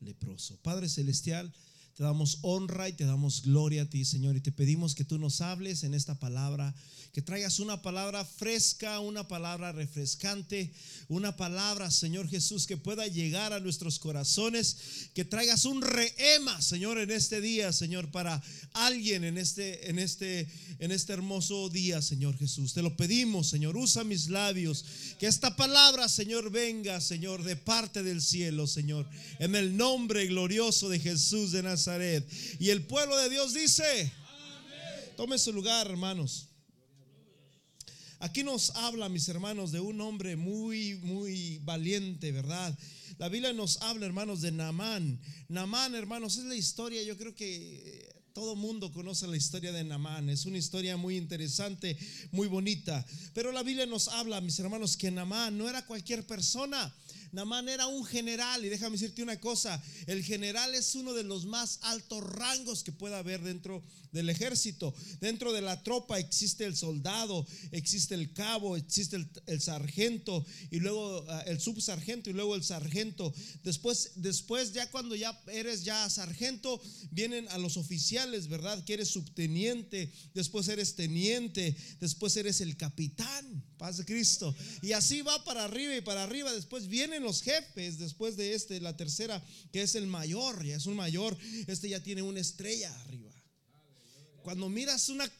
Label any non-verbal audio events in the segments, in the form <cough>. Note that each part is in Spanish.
leproso. Padre Celestial, te damos honra y te damos gloria a ti, Señor, y te pedimos que tú nos hables en esta palabra que traigas una palabra fresca, una palabra refrescante, una palabra, Señor Jesús, que pueda llegar a nuestros corazones, que traigas un reema, Señor, en este día, Señor, para alguien en este, en este, en este hermoso día, Señor Jesús. Te lo pedimos, Señor, usa mis labios, que esta palabra, Señor, venga, Señor, de parte del cielo, Señor, en el nombre glorioso de Jesús de Nazaret. Y el pueblo de Dios dice, tome su lugar, hermanos. Aquí nos habla, mis hermanos, de un hombre muy, muy valiente, ¿verdad? La Biblia nos habla, hermanos, de Namán. Namán, hermanos, es la historia, yo creo que todo mundo conoce la historia de Namán. Es una historia muy interesante, muy bonita. Pero la Biblia nos habla, mis hermanos, que Namán no era cualquier persona. Namán era un general y déjame decirte una cosa, el general es uno de los más altos rangos que pueda haber dentro del ejército. Dentro de la tropa existe el soldado, existe el cabo, existe el, sargento y luego ah, el subsargento y luego el sargento. Después, después ya cuando ya eres ya sargento, vienen a los oficiales, ¿verdad? Que eres subteniente, después eres teniente, después eres el capitán. Paz de Cristo. Y así va para arriba y para arriba. Después vienen los jefes, después de este, la tercera, que es el mayor, ya es un mayor. Este ya tiene una estrella arriba. Cuando miras una,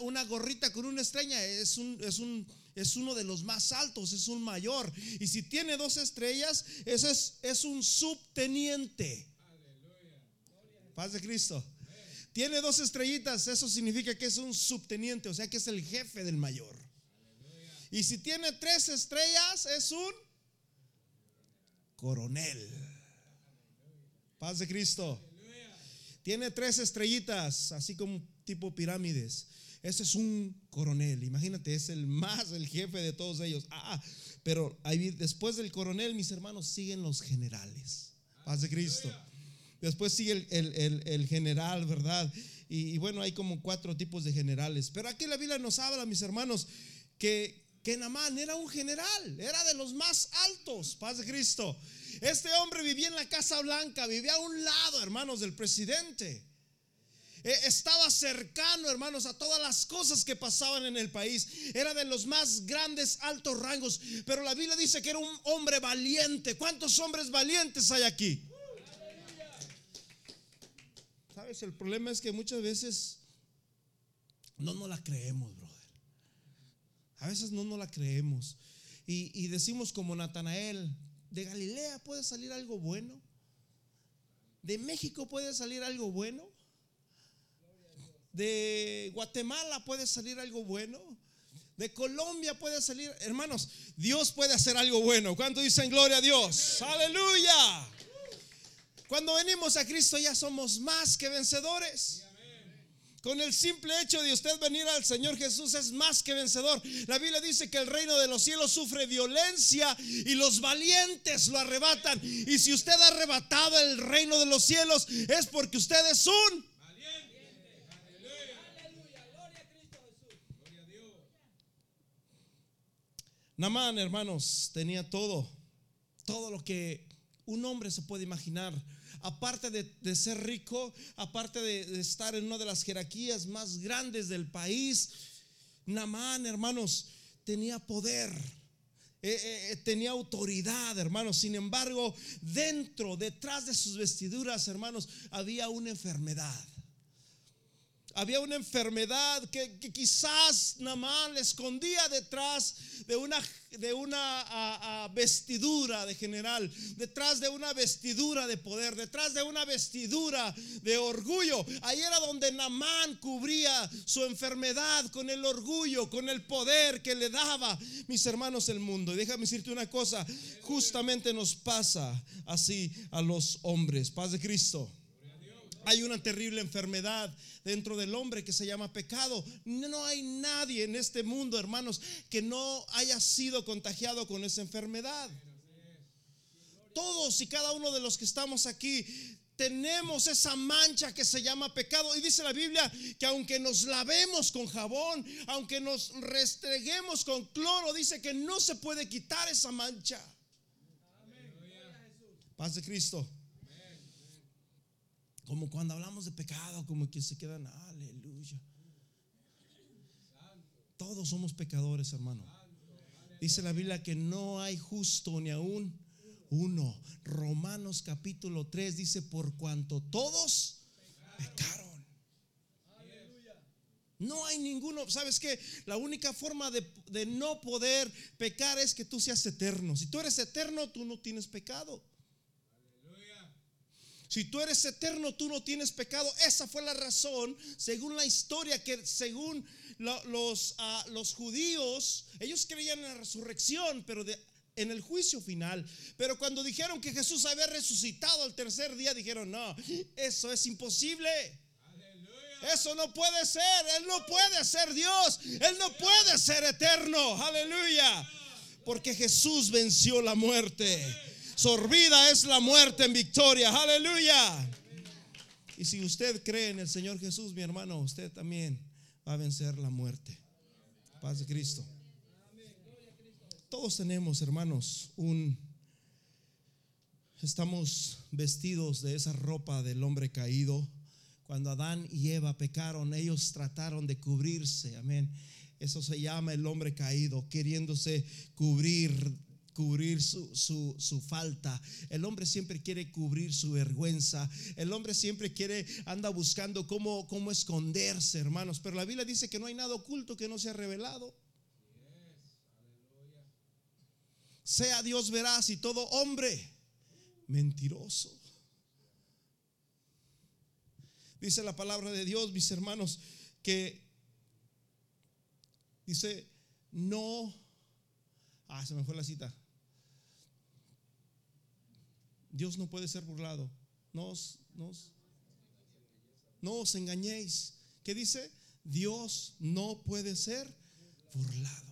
una, gorrita con una estrella, es, un, es, un, es uno de los más altos, es un mayor. Y si tiene dos estrellas, ese es, es un subteniente. Paz de Cristo. Tiene dos estrellitas, eso significa que es un subteniente, o sea que es el jefe del mayor. Y si tiene tres estrellas, es un coronel. Paz de Cristo. Tiene tres estrellitas, así como tipo pirámides. Ese es un coronel, imagínate, es el más, el jefe de todos ellos. Ah, ah pero ahí, después del coronel, mis hermanos, siguen los generales. Paz de Cristo. Después sigue el, general, ¿verdad? Y, y, bueno, hay como cuatro tipos de generales. Pero aquí la Biblia nos habla, mis hermanos, que, que era un general, era de los más altos. Paz de Cristo. Este hombre vivía en la Casa Blanca, vivía a un lado, hermanos, del presidente. Eh, estaba cercano, hermanos, a todas las cosas que pasaban en el país. Era de los más grandes, altos rangos. Pero la Biblia dice que era un hombre valiente. ¿Cuántos hombres valientes hay aquí? ¿Sabes? El problema es que muchas veces no nos la creemos, brother. A veces no nos la creemos. Y, decimos como Natanael, de Galilea puede salir algo bueno. De México puede salir algo bueno de Guatemala puede salir algo bueno. De Colombia puede salir, hermanos, Dios puede hacer algo bueno. ¿Cuánto dicen gloria a Dios? Aleluya. Cuando venimos a Cristo ya somos más que vencedores. Con el simple hecho de usted venir al Señor Jesús es más que vencedor. La Biblia dice que el reino de los cielos sufre violencia y los valientes lo arrebatan. Y si usted ha arrebatado el reino de los cielos es porque usted es un Namán, hermanos, tenía todo, todo lo que un hombre se puede imaginar. Aparte de, ser rico, aparte de, estar en una de las jerarquías más grandes del país, Namán, hermanos, tenía poder. Eh, eh, eh, tenía autoridad, hermanos. Sin embargo, dentro, detrás de sus vestiduras, hermanos, había una enfermedad había una enfermedad que, quizás Namán le escondía detrás de una, de una vestidura de general, detrás de una vestidura de poder, detrás de una vestidura de orgullo. Ahí era donde Namán cubría su enfermedad con el orgullo, con el poder que le daba, mis hermanos, el mundo. Y déjame decirte una cosa, justamente nos pasa así a los hombres. Paz de Cristo. Hay una terrible enfermedad dentro del hombre que se llama pecado. No hay nadie en este mundo, hermanos, que no haya sido contagiado con esa enfermedad. Todos y cada uno de los que estamos aquí tenemos esa mancha que se llama pecado. Y dice la Biblia que aunque nos lavemos con jabón, aunque nos restreguemos con cloro, dice que no se puede quitar esa mancha. Paz de Cristo. Como cuando hablamos de pecado, como que se quedan, aleluya. Todos somos pecadores, hermano. Dice la Biblia que no hay justo ni aún uno. Romanos capítulo 3 dice, por cuanto todos pecaron. No hay ninguno, ¿sabes qué? La única forma de, de, no poder pecar es que tú seas eterno. Si tú eres eterno, tú no tienes pecado. Si tú eres eterno, tú no tienes pecado. Esa fue la razón, según la historia, que según los, ah, los judíos, ellos creían en la resurrección, pero en el juicio final. Pero cuando dijeron que Jesús había resucitado al tercer día, dijeron, no, eso es imposible. Eso no puede ser. Él no puede ser Dios. Él no puede ser eterno. Aleluya. Porque Jesús venció la muerte. Sorbida es la muerte en victoria. Aleluya. Y si usted cree en el Señor Jesús, mi hermano, usted también va a vencer la muerte. Paz de Cristo. Todos tenemos, hermanos, un... Estamos vestidos de esa ropa del hombre caído. Cuando Adán y Eva pecaron, ellos trataron de cubrirse. Amén. Eso se llama el hombre caído, queriéndose cubrir cubrir su, su, falta. El hombre siempre quiere cubrir su vergüenza. El hombre siempre quiere, anda buscando cómo, cómo esconderse, hermanos. Pero la Biblia dice que no hay nada oculto que no sea revelado. Sea Dios veraz y todo hombre mentiroso. Dice la palabra de Dios, mis hermanos, que dice, no, ah, se me fue la cita. Dios no puede ser burlado. No os, no os engañéis. ¿Qué dice? Dios no puede ser burlado.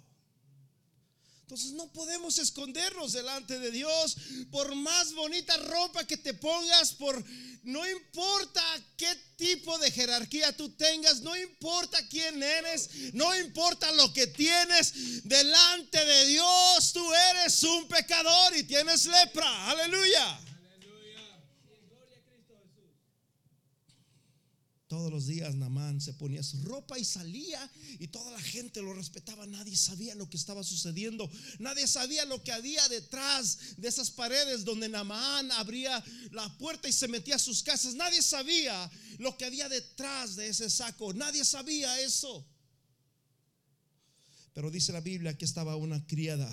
Entonces no podemos escondernos delante de Dios por más bonita ropa que te pongas, por no importa qué tipo de jerarquía tú tengas, no importa quién eres, no importa lo que tienes, delante de Dios tú eres un pecador y tienes lepra. Aleluya. Todos los días Namán se ponía su ropa y salía y toda la gente lo respetaba. Nadie sabía lo que estaba sucediendo. Nadie sabía lo que había detrás de esas paredes donde Namán abría la puerta y se metía a sus casas. Nadie sabía lo que había detrás de ese saco. Nadie sabía eso. Pero dice la Biblia que estaba una criada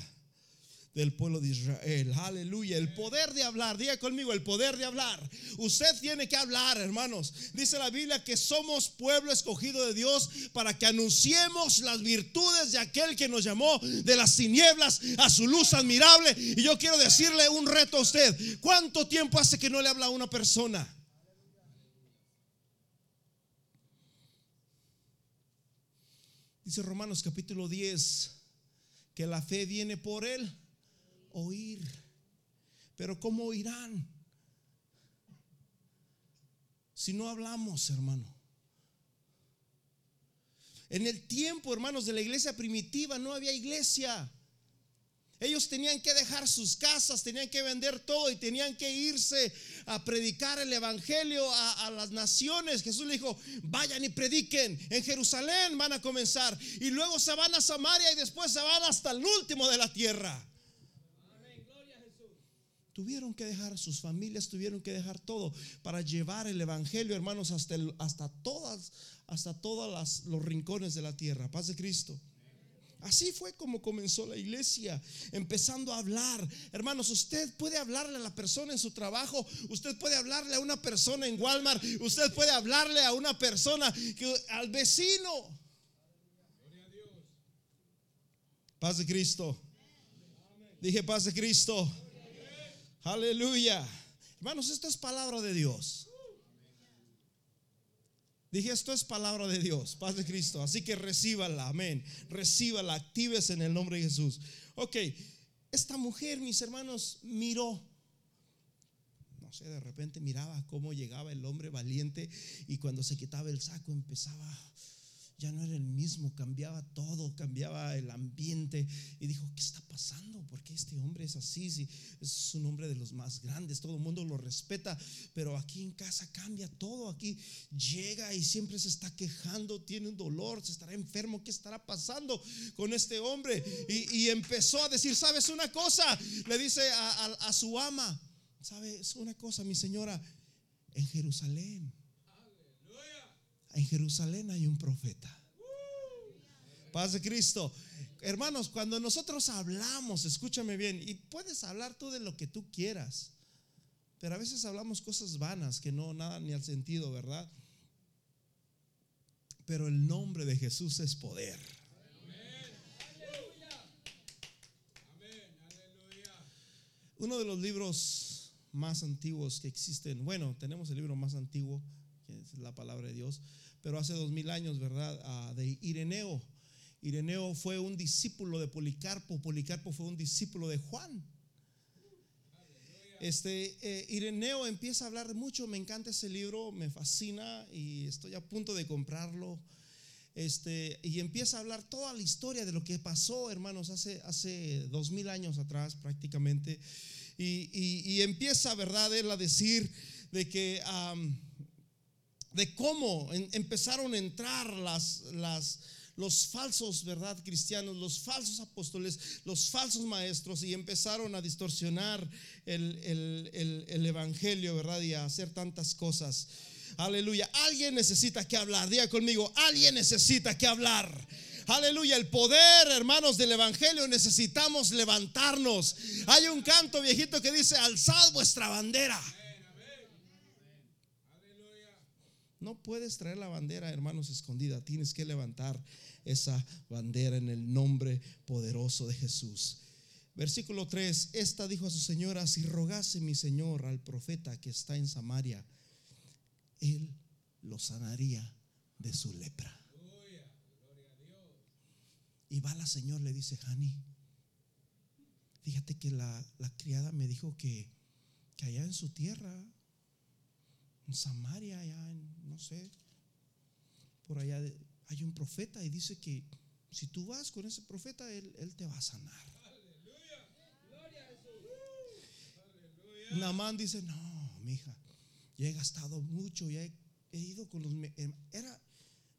del pueblo de Israel. Aleluya. El poder de hablar. Diga conmigo, el poder de hablar. Usted tiene que hablar, hermanos. Dice la Biblia que somos pueblo escogido de Dios para que anunciemos las virtudes de aquel que nos llamó de las tinieblas a su luz admirable. Y yo quiero decirle un reto a usted. ¿Cuánto tiempo hace que no le habla a una persona? Dice Romanos capítulo 10 que la fe viene por él oír. Pero ¿cómo oirán? Si no hablamos, hermano. En el tiempo, hermanos, de la iglesia primitiva no había iglesia. Ellos tenían que dejar sus casas, tenían que vender todo y tenían que irse a predicar el evangelio a, a, las naciones. Jesús le dijo, vayan y prediquen. En Jerusalén van a comenzar y luego se van a Samaria y después se van hasta el último de la tierra. Tuvieron que dejar sus familias, tuvieron que dejar todo para llevar el evangelio, hermanos, hasta, hasta todas, hasta todos los rincones de la tierra. Paz de Cristo. Así fue como comenzó la iglesia, empezando a hablar. Hermanos, usted puede hablarle a la persona en su trabajo, usted puede hablarle a una persona en Walmart, usted puede hablarle a una persona, que, al vecino. Paz de Cristo. Dije paz de Cristo. Aleluya. Hermanos, esto es palabra de Dios. Dije, esto es palabra de Dios, paz de Cristo. Así que recíbala, amén. Recíbala, actives en el nombre de Jesús. Ok, esta mujer, mis hermanos, miró. No sé, de repente miraba cómo llegaba el hombre valiente y cuando se quitaba el saco empezaba ya no era el mismo, cambiaba todo, cambiaba el ambiente y dijo, ¿qué está pasando? ¿Por qué este hombre es así? Si es un hombre de los más grandes, todo el mundo lo respeta, pero aquí en casa cambia todo, aquí llega y siempre se está quejando, tiene un dolor, se estará enfermo, ¿qué estará pasando con este hombre? Y, empezó a decir, ¿sabes una cosa? Le dice a, a su ama, ¿sabes una cosa, mi señora? En Jerusalén en Jerusalén hay un profeta. Paz de Cristo. Hermanos, cuando nosotros hablamos, escúchame bien, y puedes hablar tú de lo que tú quieras, pero a veces hablamos cosas vanas que no nada ni al sentido, ¿verdad? Pero el nombre de Jesús es poder. Uno de los libros más antiguos que existen, bueno, tenemos el libro más antiguo, que es la palabra de Dios, pero hace dos mil años, ¿verdad? Ah, de Ireneo. Ireneo fue un discípulo de Policarpo, Policarpo fue un discípulo de Juan. Este, eh, Ireneo empieza a hablar mucho, me encanta ese libro, me fascina y estoy a punto de comprarlo. Este, y empieza a hablar toda la historia de lo que pasó, hermanos, hace, hace dos mil años atrás prácticamente. Y, empieza, ¿verdad?, él a decir de que de cómo empezaron a entrar las, los falsos, ¿verdad? Cristianos, los falsos apóstoles, los falsos maestros y empezaron a distorsionar el, el, Evangelio, ¿verdad? Y a hacer tantas cosas. Aleluya. Alguien necesita que hablar. Diga conmigo, alguien necesita que hablar. Aleluya, el poder, hermanos, del Evangelio necesitamos levantarnos. Hay un canto viejito que dice, alzad vuestra bandera. No puedes traer la bandera, hermanos, escondida. Tienes que levantar esa bandera en el nombre poderoso de Jesús. Versículo 3. Esta dijo a su señora, si rogase mi señor al profeta que está en Samaria, él lo sanaría de su lepra. Y va la señora, le dice, Hani, fíjate que la, criada me dijo que, que allá en su tierra en Samaria, allá en, no sé, por allá hay un profeta y dice que si tú vas con ese profeta, él, él te va a sanar. Namán dice, no, mi hija, ya he gastado mucho, ya he, ido con los... Era,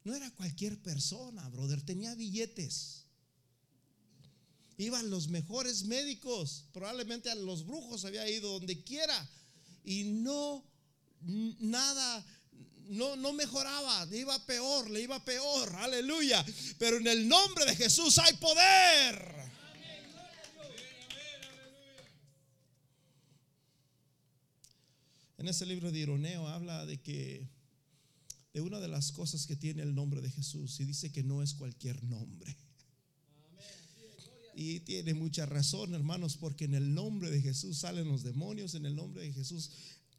no era cualquier persona, brother, tenía billetes. Iban los mejores médicos, probablemente a los brujos había ido donde quiera y no nada, no, no mejoraba, le iba peor, le iba peor, aleluya. Pero en el nombre de Jesús hay poder. En ese libro de Ironeo habla de que de una de las cosas que tiene el nombre de Jesús y dice que no es cualquier nombre. Y tiene mucha razón, hermanos, porque en el nombre de Jesús salen los demonios, en el nombre de Jesús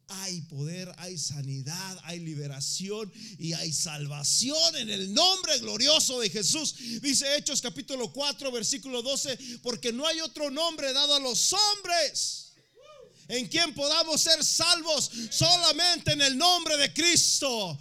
hay poder, hay sanidad, hay liberación y hay salvación en el nombre glorioso de Jesús. Dice Hechos capítulo 4, versículo 12, porque no hay otro nombre dado a los hombres en quien podamos ser salvos solamente en el nombre de Cristo.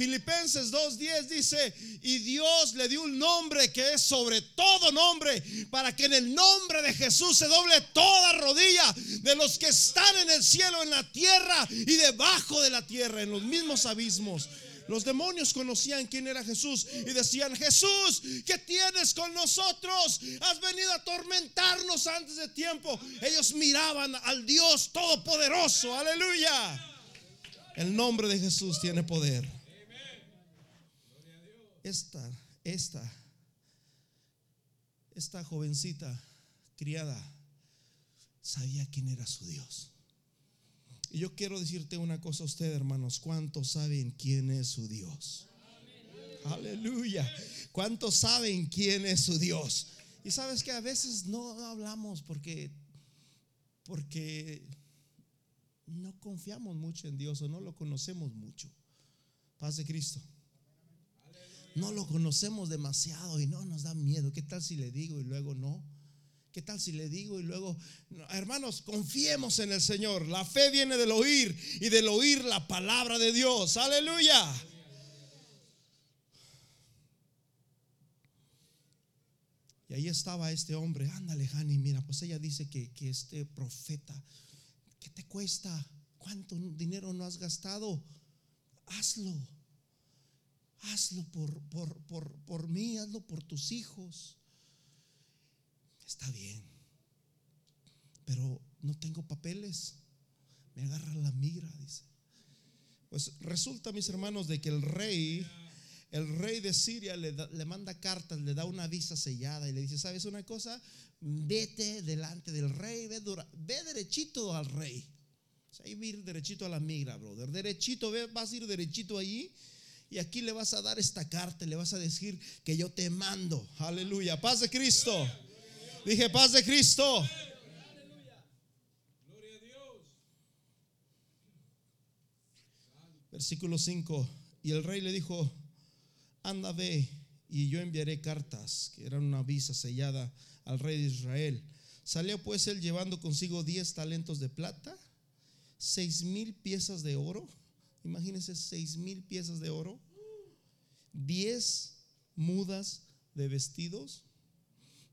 Filipenses 2.10 dice, y Dios le dio un nombre que es sobre todo nombre, para que en el nombre de Jesús se doble toda rodilla de los que están en el cielo, en la tierra y debajo de la tierra, en los mismos abismos. Los demonios conocían quién era Jesús y decían, Jesús, ¿qué tienes con nosotros? Has venido a atormentarnos antes de tiempo. Ellos miraban al Dios Todopoderoso, aleluya. El nombre de Jesús tiene poder esta, esta, esta jovencita criada sabía quién era su Dios. Y yo quiero decirte una cosa a usted, hermanos, ¿cuántos saben quién es su Dios? Aleluya. ¿Cuántos saben quién es su Dios? Y sabes que a veces no hablamos porque porque no confiamos mucho en Dios o no lo conocemos mucho. Paz de Cristo no lo conocemos demasiado y no nos da miedo. ¿Qué tal si le digo y luego no? ¿Qué tal si le digo y luego, hermanos, confiemos en el Señor? La fe viene del oír y del oír la palabra de Dios. Aleluya. Y ahí estaba este hombre, ándale, Hani, mira, pues ella dice que, que este profeta, ¿qué te cuesta? ¿Cuánto dinero no has gastado? Hazlo. Hazlo por, por, por, por mí, hazlo por tus hijos. Está bien, pero no tengo papeles. Me agarra la migra, dice. Pues resulta, mis hermanos, de que el rey el rey de Siria le, manda cartas, le da una visa sellada y le dice, ¿sabes una cosa? Vete delante del rey, ve, ve derechito al rey. O sea, ir derechito a la migra, brother. Derechito, ve, vas a ir derechito allí y aquí le vas a dar esta carta, le vas a decir que yo te mando. Aleluya. Paz de Cristo. Dije, paz de Cristo. Versículo 5. Y el rey le dijo, anda ve y yo enviaré cartas, que eran una visa sellada al rey de Israel. Salió pues él llevando consigo diez talentos de plata, seis mil piezas de oro, imagínense seis mil piezas de oro, diez mudas de vestidos.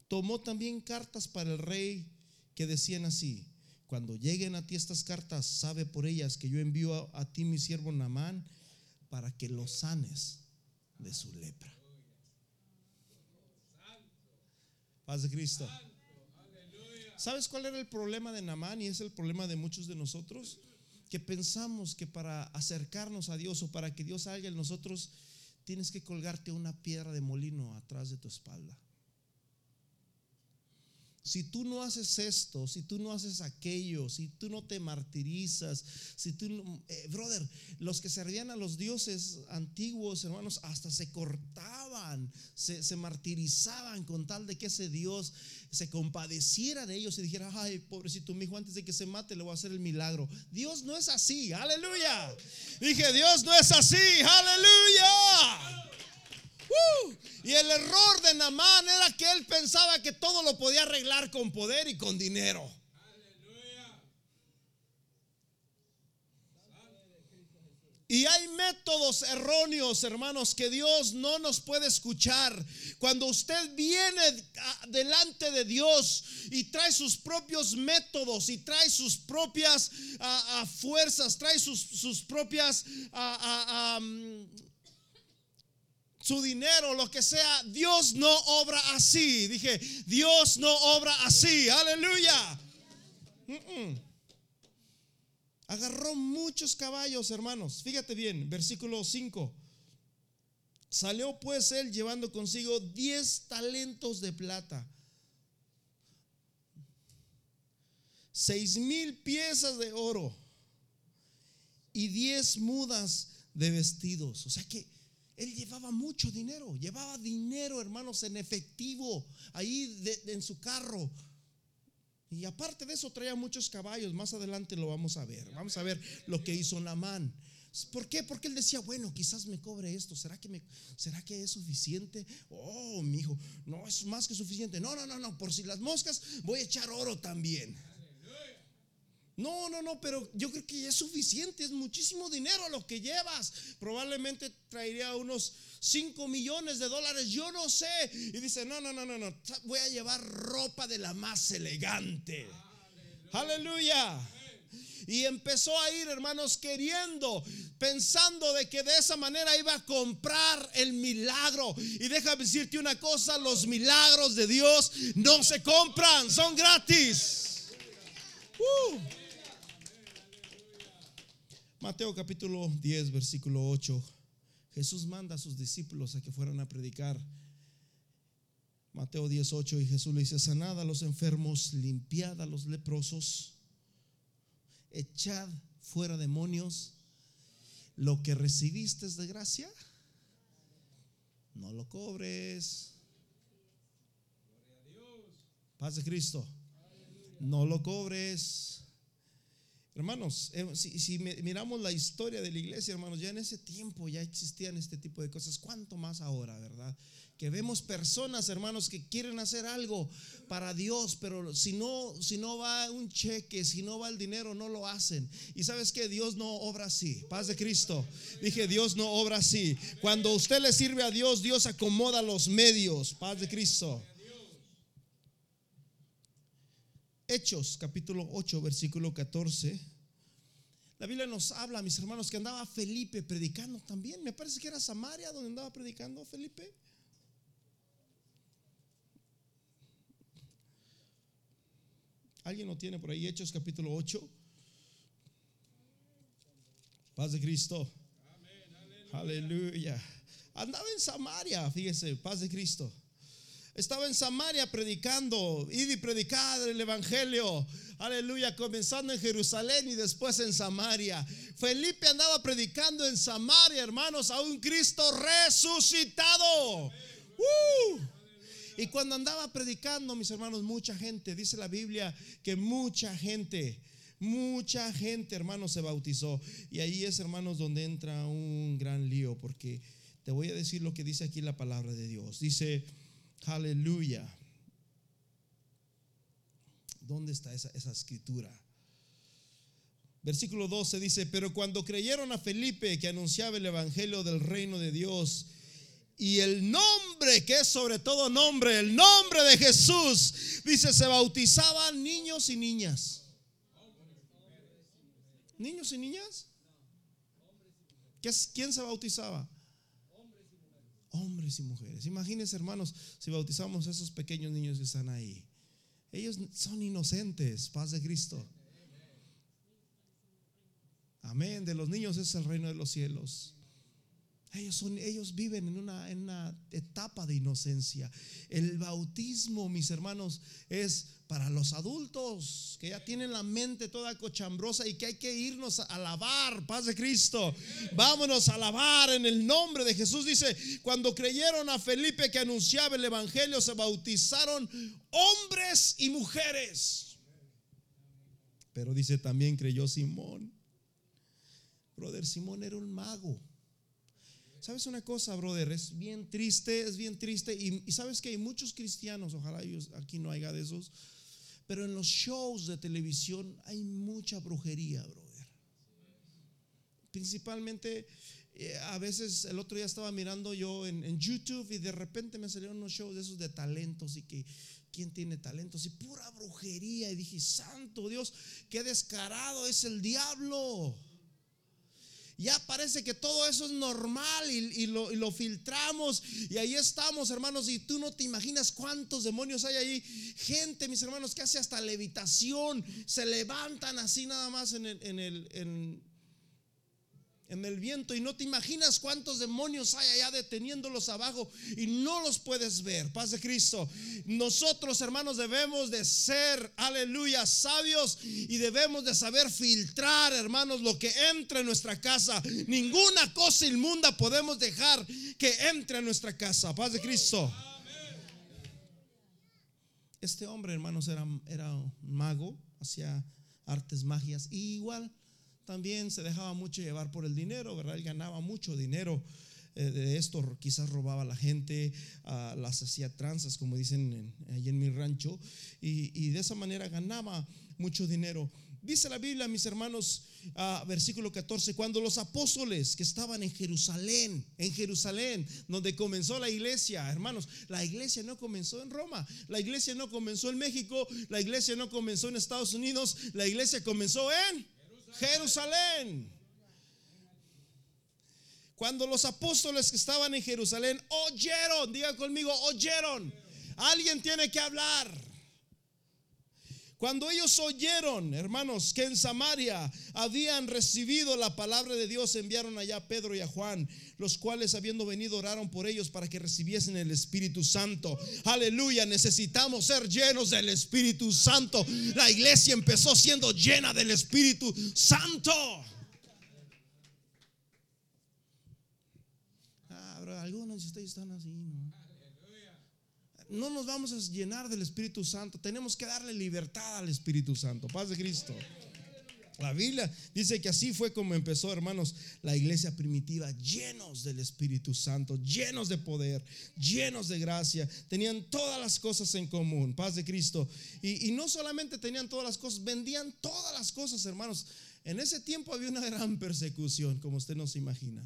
Tomó también cartas para el rey que decían así, cuando lleguen a ti estas cartas, sabe por ellas que yo envío a, ti mi siervo Namán para que los sanes de su lepra. Paz de Cristo. ¿Sabes cuál era el problema de Namán y es el problema de muchos de nosotros? Que pensamos que para acercarnos a Dios o para que Dios salga en nosotros, tienes que colgarte una piedra de molino atrás de tu espalda si tú no haces esto, si tú no haces aquello, si tú no te martirizas, si tú, eh, brother, los que servían a los dioses antiguos, hermanos, hasta se cortaban, se, se, martirizaban con tal de que ese Dios se compadeciera de ellos y dijera, ay, pobrecito mi hijo, antes de que se mate le voy a hacer el milagro. Dios no es así, aleluya. Dije, Dios no es así, aleluya. Y el error de Namán era que él pensaba que todo lo podía arreglar con poder y con dinero. Y hay métodos erróneos, hermanos, que Dios no nos puede escuchar. Cuando usted viene delante de Dios y trae sus propios métodos y trae sus propias fuerzas, trae sus, propias su dinero, lo que sea, Dios no obra así. Dije, Dios no obra así. Aleluya. Agarró muchos caballos, hermanos. Fíjate bien, versículo 5. Salió pues él llevando consigo 10 talentos de plata. Seis mil piezas de oro y diez mudas de vestidos. O sea que él llevaba mucho dinero, llevaba dinero, hermanos, en efectivo, ahí en su carro. Y aparte de eso traía muchos caballos. Más adelante lo vamos a ver. Vamos a ver lo que hizo Namán. ¿Por qué? Porque él decía, bueno, quizás me cobre esto. ¿Será que, ¿será que es suficiente? Oh, mi hijo, no es más que suficiente. No, no, no, no. Por si las moscas, voy a echar oro también. No, no, no, pero yo creo que ya es suficiente, es muchísimo dinero lo que llevas. Probablemente traería unos 5 millones de dólares, yo no sé. Y dice, no, no, no, no, no, voy a llevar ropa de la más elegante. Aleluya. Y empezó a ir, hermanos, queriendo, pensando de que de esa manera iba a comprar el milagro. Y déjame decirte una cosa, los milagros de Dios no se compran, son gratis. Uh. Mateo capítulo 10, versículo 8. Jesús manda a sus discípulos a que fueran a predicar. Mateo 18 y Jesús le dice, sanad a los enfermos, limpiad a los leprosos, echad fuera demonios. Lo que recibiste es de gracia, no lo cobres. Paz de Cristo. No lo cobres. Hermanos, eh, si, miramos la historia de la iglesia, hermanos, ya en ese tiempo ya existían este tipo de cosas. ¿Cuánto más ahora, verdad? Que vemos personas, hermanos, que quieren hacer algo para Dios, pero si no, si no va un cheque, si no va el dinero, no lo hacen. Y sabes que Dios no obra así. Paz de Cristo. Dije, Dios no obra así. Cuando usted le sirve a Dios, Dios acomoda los medios. Paz de Cristo. Hechos capítulo 8, versículo 14. La Biblia nos habla, mis hermanos, que andaba Felipe predicando también. Me parece que era Samaria donde andaba predicando Felipe. ¿Alguien lo tiene por ahí? Hechos capítulo 8. Paz de Cristo. Aleluya. Andaba en Samaria, fíjese, paz de Cristo. Estaba en Samaria predicando, id y predicar el Evangelio. Aleluya, comenzando en Jerusalén y después en Samaria. Felipe andaba predicando en Samaria, hermanos, a un Cristo resucitado. Uh. Y cuando andaba predicando, mis hermanos, mucha gente, dice la Biblia que mucha gente, mucha gente, hermanos, se bautizó. Y ahí es, hermanos, donde entra un gran lío, porque te voy a decir lo que dice aquí la palabra de Dios. Dice, aleluya. ¿Dónde está esa, escritura? Versículo 12 dice, pero cuando creyeron a Felipe que anunciaba el Evangelio del reino de Dios y el nombre, que es sobre todo nombre, el nombre de Jesús, dice, se bautizaban niños y niñas. ¿Niños y niñas? ¿Quién se bautizaba? Hombres y mujeres. Imagínense, hermanos, si bautizamos a esos pequeños niños que están ahí. Ellos son inocentes, paz de Cristo. Amén. De los niños es el reino de los cielos. Ellos, son, ellos viven en una, en una etapa de inocencia. El bautismo, mis hermanos, es para los adultos que ya tienen la mente toda cochambrosa y que hay que irnos a alabar, paz de Cristo. Vámonos a alabar en el nombre de Jesús. Dice, cuando creyeron a Felipe que anunciaba el Evangelio, se bautizaron hombres y mujeres. Pero dice, también creyó Simón. Brother, Simón era un mago. ¿Sabes una cosa, brother? Es bien triste, es bien triste. Y, sabes que hay muchos cristianos, ojalá ellos, aquí no haya de esos, pero en los shows de televisión hay mucha brujería, brother. Principalmente, eh, a veces el otro día estaba mirando yo en, YouTube y de repente me salieron unos shows de esos de talentos y que quién tiene talentos y pura brujería. Y dije, santo Dios, qué descarado es el diablo ya parece que todo eso es normal y, lo, filtramos y ahí estamos, hermanos, y tú no te imaginas cuántos demonios hay ahí. Gente, mis hermanos, que hace hasta levitación, se levantan así nada más en el, en el, en, en el viento y no te imaginas cuántos demonios hay allá deteniéndolos abajo y no los puedes ver. Paz de Cristo. Nosotros, hermanos, debemos de ser, aleluya, sabios y debemos de saber filtrar, hermanos, lo que entra en nuestra casa. Ninguna cosa inmunda podemos dejar que entre en nuestra casa. Paz de Cristo. Este hombre, hermanos, era, era un mago, hacía artes magias. Y igual también se dejaba mucho llevar por el dinero, ¿verdad? Él ganaba mucho dinero eh, de esto, quizás robaba a la gente, las hacía tranzas, como dicen ahí en mi rancho, y, de esa manera ganaba mucho dinero. Dice la Biblia, mis hermanos, versículo 14, cuando los apóstoles que estaban en Jerusalén, en Jerusalén, donde comenzó la iglesia, hermanos, la iglesia no comenzó en Roma, la iglesia no comenzó en México, la iglesia no comenzó en Estados Unidos, la iglesia comenzó en Jerusalén. Cuando los apóstoles que estaban en Jerusalén oyeron, diga conmigo, oyeron. Alguien tiene que hablar. Cuando ellos oyeron, hermanos, que en Samaria habían recibido la palabra de Dios, enviaron allá a Pedro y a Juan, los cuales habiendo venido oraron por ellos para que recibiesen el Espíritu Santo. Aleluya, necesitamos ser llenos del Espíritu Santo. La iglesia empezó siendo llena del Espíritu Santo. Ah, algunos de ustedes están así, ¿no? No nos vamos a llenar del Espíritu Santo. Tenemos que darle libertad al Espíritu Santo. Paz de Cristo. La Biblia dice que así fue como empezó, hermanos, la iglesia primitiva, llenos del Espíritu Santo, llenos de poder, llenos de gracia, tenían todas las cosas en común, paz de Cristo. Y, y, no solamente tenían todas las cosas, vendían todas las cosas, hermanos. En ese tiempo había una <laughs> gran persecución, como usted no se imagina.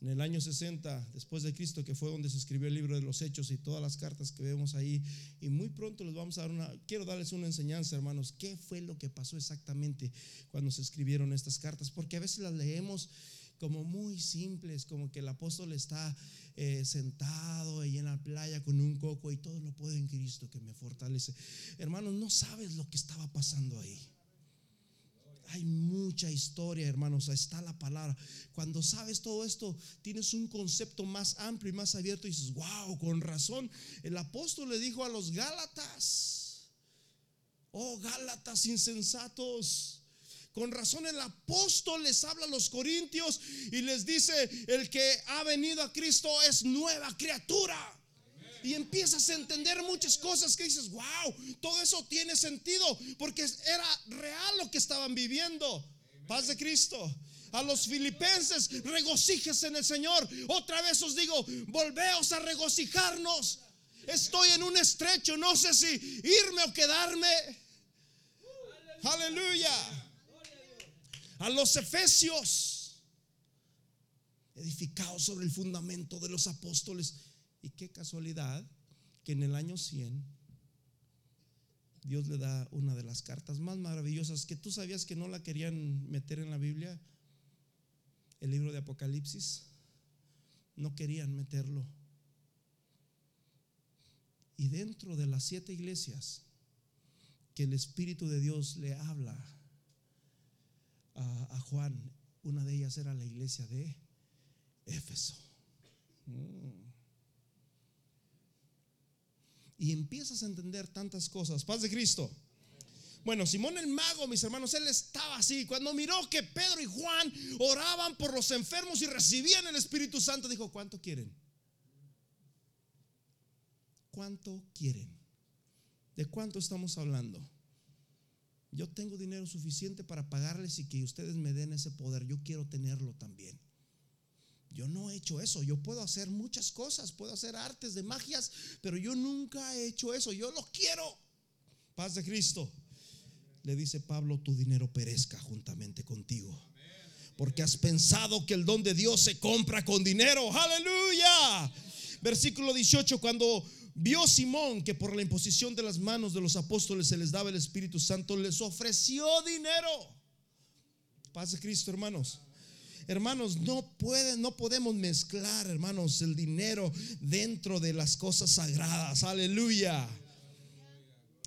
En el año 60 después de Cristo, que fue donde se escribió el libro de los Hechos y todas las cartas que vemos ahí. Y muy pronto les vamos a dar una, quiero darles una enseñanza, hermanos, qué fue lo que pasó exactamente cuando se escribieron estas cartas, porque a veces las leemos como muy simples, como que el apóstol está eh, sentado ahí en la playa con un coco y todo lo puedo en Cristo que me fortalece. Hermanos, no sabes lo que estaba pasando ahí. Hay mucha historia, hermanos. Está la palabra. Cuando sabes todo esto, tienes un concepto más amplio y más abierto y dices, wow, con razón. El apóstol le dijo a los Gálatas, oh Gálatas insensatos. Con razón el apóstol les habla a los corintios y les dice, el que ha venido a Cristo es nueva criatura y empiezas a entender muchas cosas que dices, wow, todo eso tiene sentido porque era real lo que estaban viviendo. Paz de Cristo. A los filipenses, regocíjese en el Señor. Otra vez os digo, volveos a regocijarnos. Estoy en un estrecho, no sé si irme o quedarme. Aleluya. A los efesios, edificados sobre el fundamento de los apóstoles y qué casualidad que en el año 100 Dios le da una de las cartas más maravillosas que tú sabías que no la querían meter en la Biblia, el libro de Apocalipsis. No querían meterlo. Y dentro de las siete iglesias que el Espíritu de Dios le habla a, Juan, una de ellas era la iglesia de Éfeso. Mm y empiezas a entender tantas cosas. Paz de Cristo. Bueno, Simón el mago, mis hermanos, él estaba así. Cuando miró que Pedro y Juan oraban por los enfermos y recibían el Espíritu Santo, dijo, ¿cuánto quieren? ¿Cuánto quieren? ¿De cuánto estamos hablando? Yo tengo dinero suficiente para pagarles y que ustedes me den ese poder. Yo quiero tenerlo también. Yo no he hecho eso. Yo puedo hacer muchas cosas, puedo hacer artes de magias, pero yo nunca he hecho eso. Yo lo quiero. Paz de Cristo. Le dice Pablo, tu dinero perezca juntamente contigo. Porque has pensado que el don de Dios se compra con dinero. Aleluya. Versículo 18, cuando vio Simón que por la imposición de las manos de los apóstoles se les daba el Espíritu Santo, les ofreció dinero. Paz de Cristo, hermanos. Hermanos, no pueden, no podemos mezclar, hermanos, el dinero dentro de las cosas sagradas. Aleluya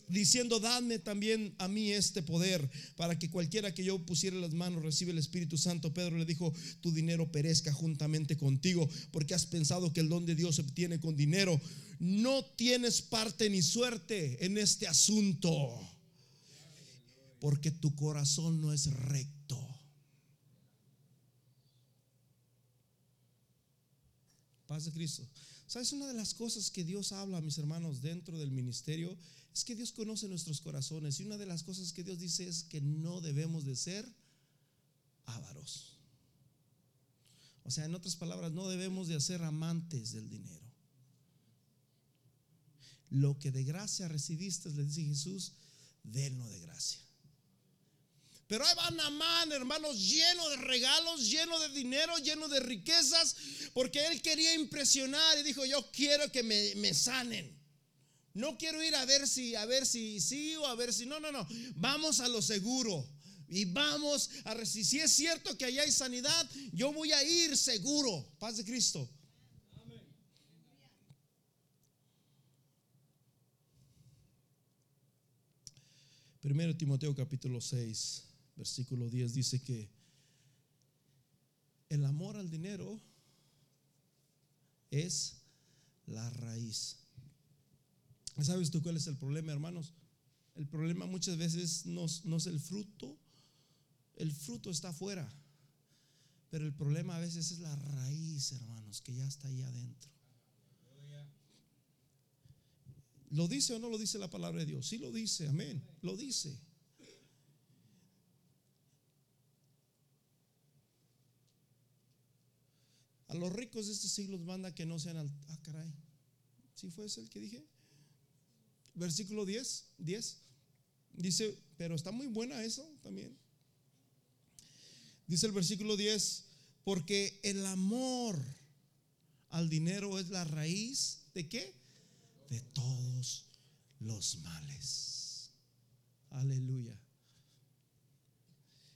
diciendo, dadme también a mí este poder para que cualquiera que yo pusiera las manos reciba el Espíritu Santo. Pedro le dijo, tu dinero perezca juntamente contigo, porque has pensado que el don de Dios se obtiene con dinero. No tienes parte ni suerte en este asunto, porque tu corazón no es recto. Paz de Cristo. ¿Sabes? Una de las cosas que Dios habla, mis hermanos, dentro del ministerio, es que Dios conoce nuestros corazones. Y una de las cosas que Dios dice es que no debemos de ser ávaros. O sea, en otras palabras, no debemos de ser amantes del dinero. Lo que de gracia recibiste, le dice Jesús, denlo de gracia. Pero ahí va Namán, hermanos, lleno de regalos, lleno de dinero, lleno de riquezas, porque él quería impresionar y dijo, yo quiero que me, sanen. No quiero ir a ver si, a ver si sí o a ver si no, no, no. Vamos a lo seguro. Y vamos a recibir. Si es cierto que allá hay sanidad, yo voy a ir seguro. Paz de Cristo. Primero Timoteo capítulo 6 versículo 10 dice que el amor al dinero es la raíz. ¿Sabes tú cuál es el problema, hermanos? El problema muchas veces no, es el fruto, el fruto está afuera, pero el problema a veces es la raíz, hermanos, que ya está ahí adentro. ¿Lo dice o no lo dice la palabra de Dios? Sí lo dice, amén, lo dice. A los ricos de este siglo manda que no sean al, ah, caray. ¿Sí fue ese el que dije? Versículo 10, 10. Dice, pero está muy buena eso también. Dice el versículo 10, Porque el amor al dinero es la raíz de qué? De todos los males. Aleluya.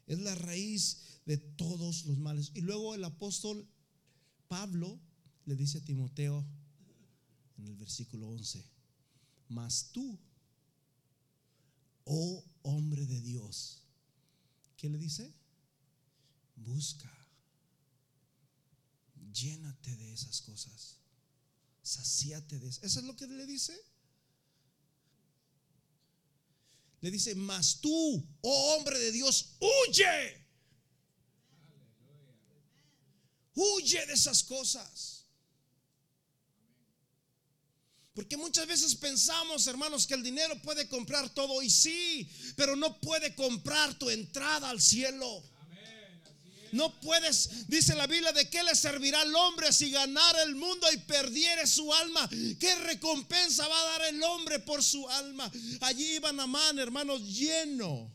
Es la raíz de todos los males. Y luego el apóstol Pablo le dice a Timoteo en el versículo 11, mas tú, oh hombre de Dios, ¿qué le dice? Busca, llénate de esas cosas, saciate de eso. ¿Eso es lo que le dice? Le dice, mas tú, oh hombre de Dios, huye. Huye de esas cosas. Porque muchas veces pensamos, hermanos, que el dinero puede comprar todo y sí, pero no puede comprar tu entrada al cielo. No puedes, dice la Biblia, de qué le servirá al hombre si ganara el mundo y perdiere su alma. ¿Qué recompensa va a dar el hombre por su alma? Allí iba Namán, hermanos, lleno,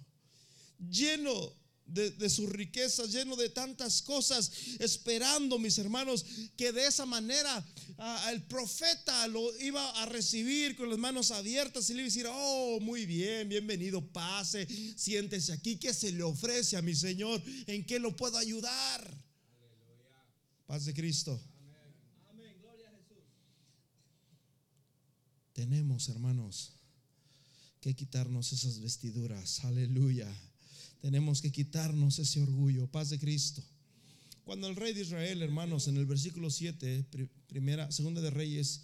lleno de, sus riquezas, lleno de tantas cosas, esperando, mis hermanos, que de esa manera el profeta lo iba a recibir con las manos abiertas y le iba a decir, oh, muy bien, bienvenido, pase, siéntese aquí, ¿qué se le ofrece a mi Señor? ¿En qué lo puedo ayudar? Paz de Cristo. Amén. Gloria a Jesús. Tenemos, hermanos, que quitarnos esas vestiduras. Aleluya tenemos que quitarnos ese orgullo. Paz de Cristo. Cuando el rey de Israel, hermanos, en el versículo 7, primera, segunda de Reyes,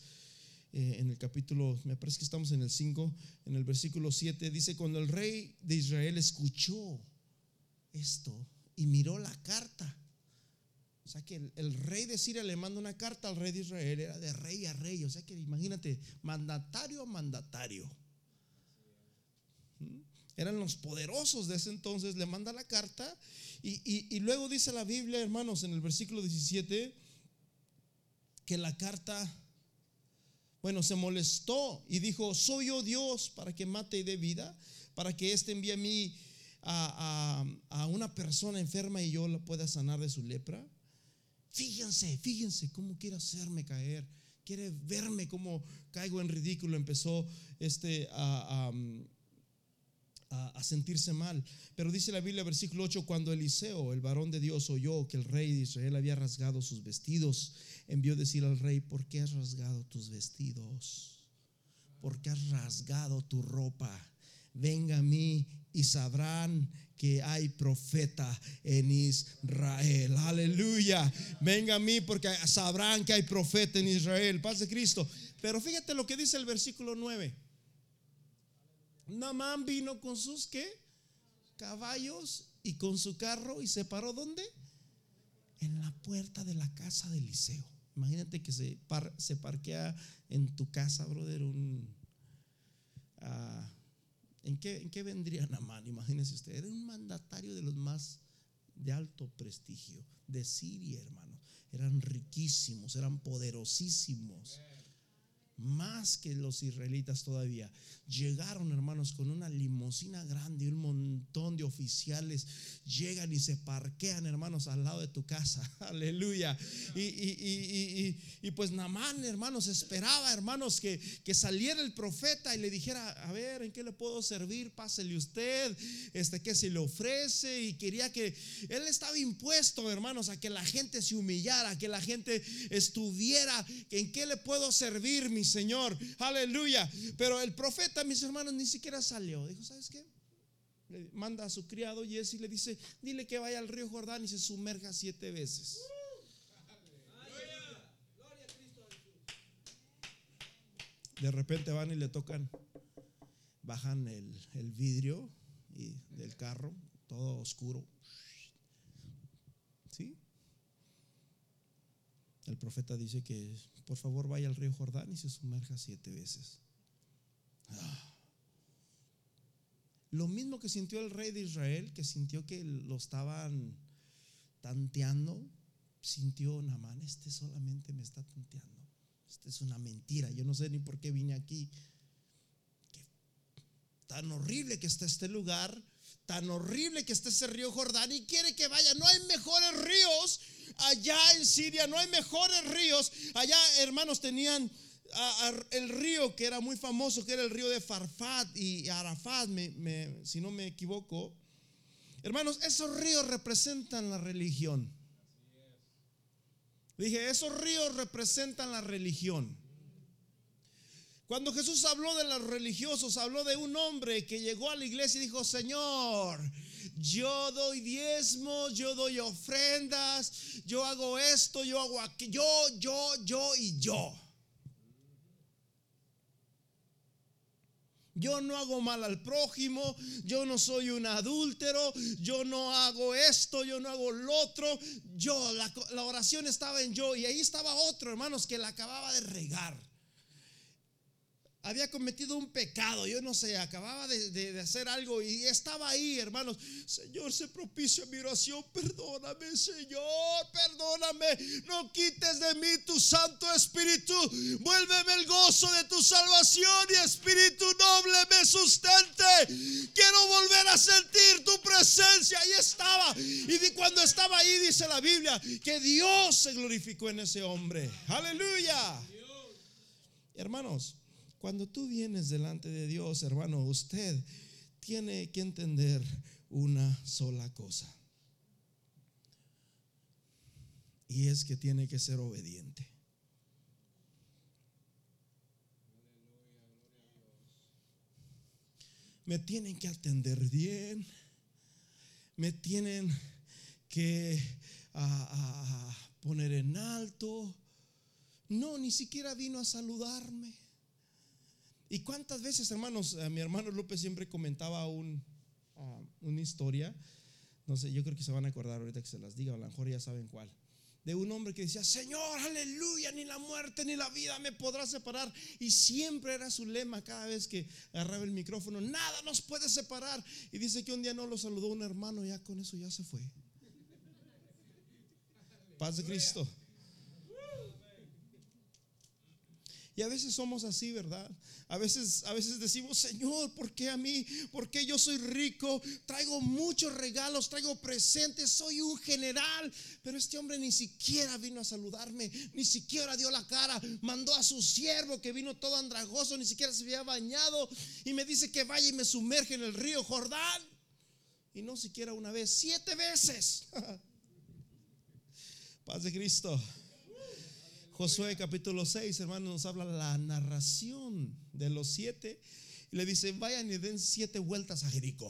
eh, en el capítulo, me parece que estamos en el 5, en el versículo 7, dice, cuando el rey de Israel escuchó esto y miró la carta, o sea que el, el, rey de Siria le manda una carta al rey de Israel, era de rey a rey, o sea que imagínate, mandatario a mandatario eran los poderosos de ese entonces, le manda la carta y, luego dice la Biblia, hermanos, en el versículo 17, que la carta, bueno, se molestó y dijo, soy yo Dios para que mate y dé vida, para que éste envíe a mí a, a, una persona enferma y yo la pueda sanar de su lepra. Fíjense, fíjense cómo quiere hacerme caer. Quiere verme cómo caigo en ridículo. Empezó este a, sentirse mal. Pero dice la Biblia, versículo 8, cuando Eliseo, el varón de Dios, oyó que el rey de Israel había rasgado sus vestidos, envió decir al rey, ¿por qué has rasgado tus vestidos? ¿Por qué has rasgado tu ropa? Venga a mí y sabrán que hay profeta en Israel. Aleluya. Venga a mí porque sabrán que hay profeta en Israel. Paz de Cristo. Pero fíjate lo que dice el versículo 9. Namán vino con sus qué? Caballos y con su carro y se paró ¿dónde? En la puerta de la casa de Eliseo. Imagínate que se, parquea en tu casa, brother, un... Ah, ¿en, qué, ¿En qué vendría Namán? Imagínese usted, era un mandatario de los más de alto prestigio, de Siria, hermano. Eran riquísimos, eran poderosísimos más que los israelitas todavía. Llegaron, hermanos, con una limusina grande, un montón de oficiales llegan y se parquean, hermanos, al lado de tu casa. <laughs> Aleluya. Y, y, y, pues Namán, hermanos, esperaba, hermanos, que, que, saliera el profeta y le dijera, a ver, ¿en qué le puedo servir? Pásele usted, este, ¿qué se le ofrece? Y quería que, él estaba impuesto, hermanos, a que la gente se humillara, que la gente estuviera, ¿en qué le puedo servir, mis Señor. Aleluya. Pero el profeta, mis hermanos, ni siquiera salió. Dijo, ¿sabes qué? Le manda a su criado y y le dice, dile que vaya al río Jordán y se sumerja siete veces. De repente van y le tocan, bajan el, el vidrio y del carro, todo oscuro. ¿Sí? El profeta dice que por favor vaya al río Jordán y se sumerja siete veces. Ah. Lo mismo que sintió el rey de Israel, que sintió que lo estaban tanteando, sintió Namán, este solamente me está tanteando. Esta es una mentira, yo no sé ni por qué vine aquí. tan horrible que está este lugar, tan horrible que está ese río Jordán y quiere que vaya. No hay mejores ríos allá en Siria no hay mejores ríos. Allá, hermanos, tenían el río que era muy famoso, que era el río de Farfat y Arafat, si no me equivoco. Hermanos, esos ríos representan la religión. Dije, esos ríos representan la religión. Cuando Jesús habló de los religiosos, habló de un hombre que llegó a la iglesia y dijo, Señor, yo doy diezmos, yo doy ofrendas, yo hago esto, yo hago aquello, yo, yo, yo y yo. Yo no hago mal al prójimo, yo no soy un adúltero, yo no hago esto, yo no hago lo otro. Yo, la, la oración estaba en yo y ahí estaba otro, hermanos, que la acababa de regar había cometido un pecado, yo no sé, acababa de, hacer algo y estaba ahí, hermanos. Señor, se propicia mi oración, perdóname, Señor, perdóname. No quites de mí tu Santo Espíritu, vuélveme el gozo de tu salvación y Espíritu noble me sustente. Quiero volver a sentir tu presencia. Ahí estaba. Y cuando estaba ahí, dice la Biblia, que Dios se glorificó en ese hombre. Aleluya. Hermanos, cuando tú vienes delante de Dios, hermano, usted tiene que entender una sola cosa. Y es que tiene que ser obediente. Me tienen que atender bien. Me tienen que poner en alto. No, ni siquiera vino a saludarme. ¿Y cuántas veces, hermanos? Eh, mi hermano López siempre comentaba un, ah, una historia. No sé, yo creo que se van a acordar ahorita que se las diga, a lo mejor ya saben cuál. De un hombre que decía, Señor, aleluya, ni la muerte ni la vida me podrá separar. Y siempre era su lema cada vez que agarraba el micrófono, nada nos puede separar. Y dice que un día no lo saludó un hermano, ya con eso ya se fue. Paz de Cristo. Y a veces somos así, ¿verdad? A veces, a veces decimos, Señor, ¿por qué a mí? ¿Por qué yo soy rico? Traigo muchos regalos, traigo presentes, soy un general. Pero este hombre ni siquiera vino a saludarme, ni siquiera dio la cara. Mandó a su siervo que vino todo andragoso, ni siquiera se había bañado. Y me dice que vaya y me sumerge en el río Jordán. Y no siquiera una vez, siete veces. <laughs> Paz de Cristo. Josué capítulo 6, hermanos, nos habla la narración de los siete. Y le dice, vayan y den siete vueltas a Jericó.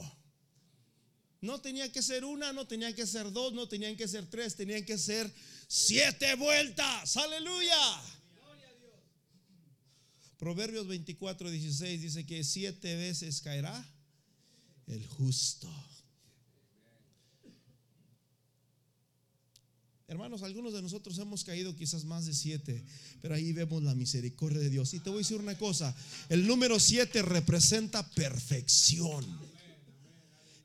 No tenía que ser una, no tenía que ser dos, no tenían que ser tres, tenían que ser siete vueltas. Aleluya. Proverbios 24, 16 dice que siete veces caerá el justo. Hermanos, algunos de nosotros hemos caído quizás más de siete, pero ahí vemos la misericordia de Dios. Y te voy a decir una cosa, el número siete representa perfección.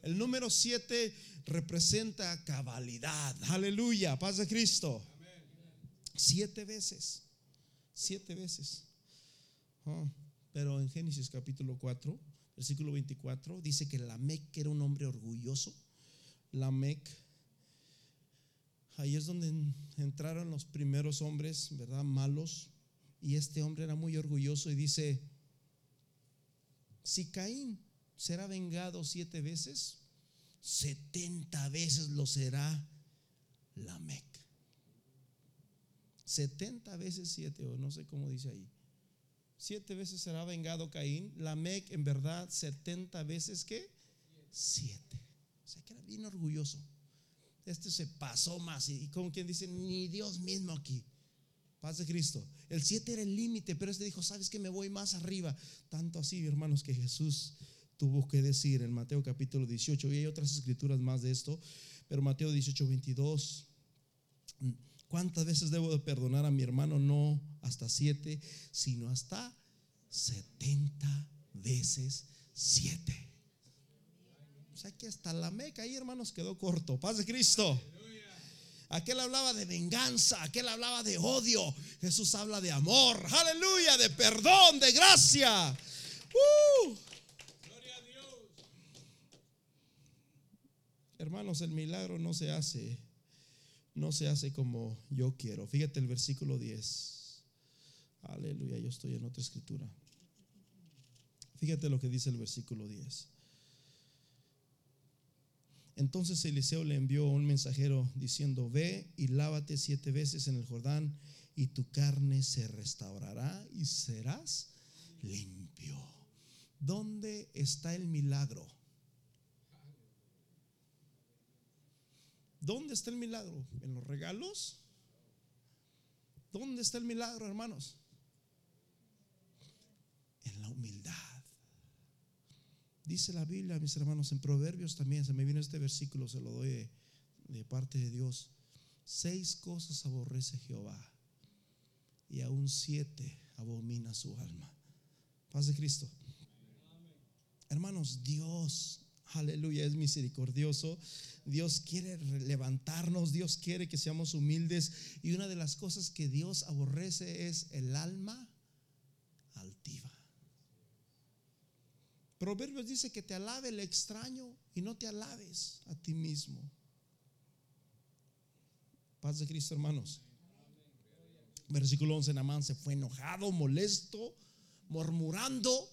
El número siete representa cabalidad. Aleluya, paz de Cristo. Siete veces, siete veces. Ah, pero en Génesis capítulo 4, versículo 24, dice que Lamec era un hombre orgulloso. Lamec Ahí es donde entraron los primeros hombres, ¿verdad? Malos. Y este hombre era muy orgulloso y dice, si Caín será vengado siete veces, setenta veces lo será Lamec. Setenta veces siete, o no sé cómo dice ahí. Siete veces será vengado Caín. Lamec, en verdad, setenta veces que siete. O sea que era bien orgulloso este se pasó más. Y, como quien dice, ni Dios mismo aquí. Paz de Cristo. El 7 era el límite, pero este dijo, ¿sabes que me voy más arriba? Tanto así, hermanos, que Jesús tuvo que decir en Mateo capítulo 18, y hay otras escrituras más de esto, pero Mateo 18, 22, ¿cuántas veces debo de perdonar a mi hermano? No hasta 7, sino hasta 70 veces 7. Sea que hasta la meca ahí, hermanos, quedó corto. Paz de Cristo. Aquel hablaba de venganza, aquel hablaba de odio. Jesús habla de amor, aleluya, de perdón, de gracia. Uh. Gloria a Dios. Hermanos, el milagro no se hace no se hace como yo quiero. Fíjate el versículo 10. Aleluya, yo estoy en otra escritura. Fíjate lo que dice el versículo 10. Entonces Eliseo le envió un mensajero diciendo, ve y lávate siete veces en el Jordán y tu carne se restaurará y serás limpio. ¿Dónde está el milagro? ¿Dónde está el milagro? ¿En los regalos? ¿Dónde está el milagro, hermanos? En la humildad. Dice la Biblia, mis hermanos, en Proverbios también, se me viene este versículo, se lo doy de, parte de Dios. Seis cosas aborrece Jehová y aún siete abomina su alma. Paz de Cristo. Hermanos, Dios, aleluya, es misericordioso. Dios quiere levantarnos, Dios quiere que seamos humildes. Y una de las cosas que Dios aborrece es el alma Proverbios dice que te alabe el extraño y no te alabes a ti mismo. Paz de Cristo, hermanos. Versículo 11, Namán se fue enojado, molesto, murmurando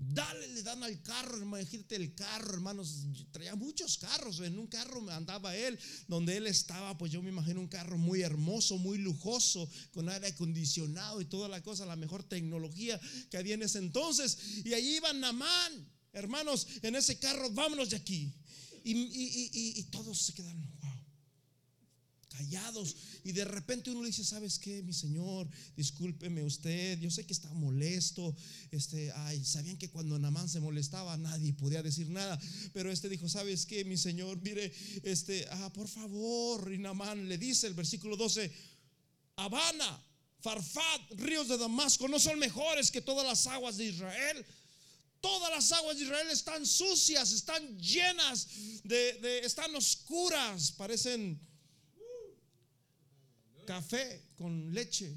Dale, le dan al carro, imagínate el carro, hermanos. Traía muchos carros. En un carro andaba él, donde él estaba, pues yo me imagino un carro muy hermoso, muy lujoso, con aire acondicionado y toda la cosa, la mejor tecnología que había en ese entonces. Y allí iba Namán, hermanos, en ese carro, vámonos de aquí. Y, y todos se quedaron, Y de repente uno le dice, ¿sabes qué, mi Señor? Discúlpeme usted, yo sé que está molesto. Este, ay, sabían que cuando Namán se molestaba nadie podía decir nada. Pero este dijo, ¿sabes qué, mi Señor? Mire, este, ah, por favor. Y Namán le dice el versículo 12, Habana, Farfat, ríos de Damasco, no son mejores que todas las aguas de Israel. Todas las aguas de Israel están sucias, están llenas de, de están oscuras, parecen café con leche.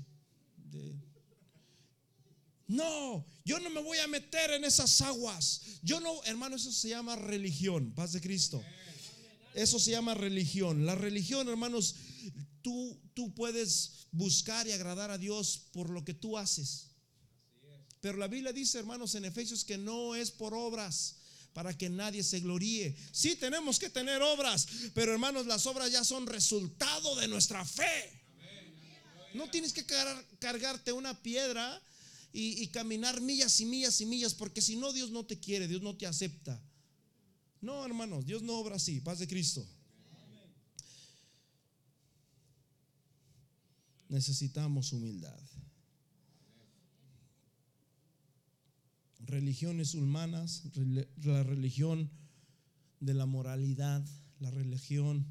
No, yo no me voy a meter en esas aguas. Yo no, hermano, eso se llama religión, paz de Cristo. Eso se llama religión. La religión, hermanos, tú, tú puedes buscar y agradar a Dios por lo que tú haces. Pero la Biblia dice, hermanos, en Efesios que no es por obras para que nadie se gloríe. Sí tenemos que tener obras, pero hermanos, las obras ya son resultado de nuestra fe. No tienes que cargarte una piedra y, caminar millas y millas y millas, porque si no, Dios no te quiere, Dios no te acepta. No, hermanos, Dios no obra así, paz de Cristo. Necesitamos humildad. Religiones humanas, la religión de la moralidad, la religión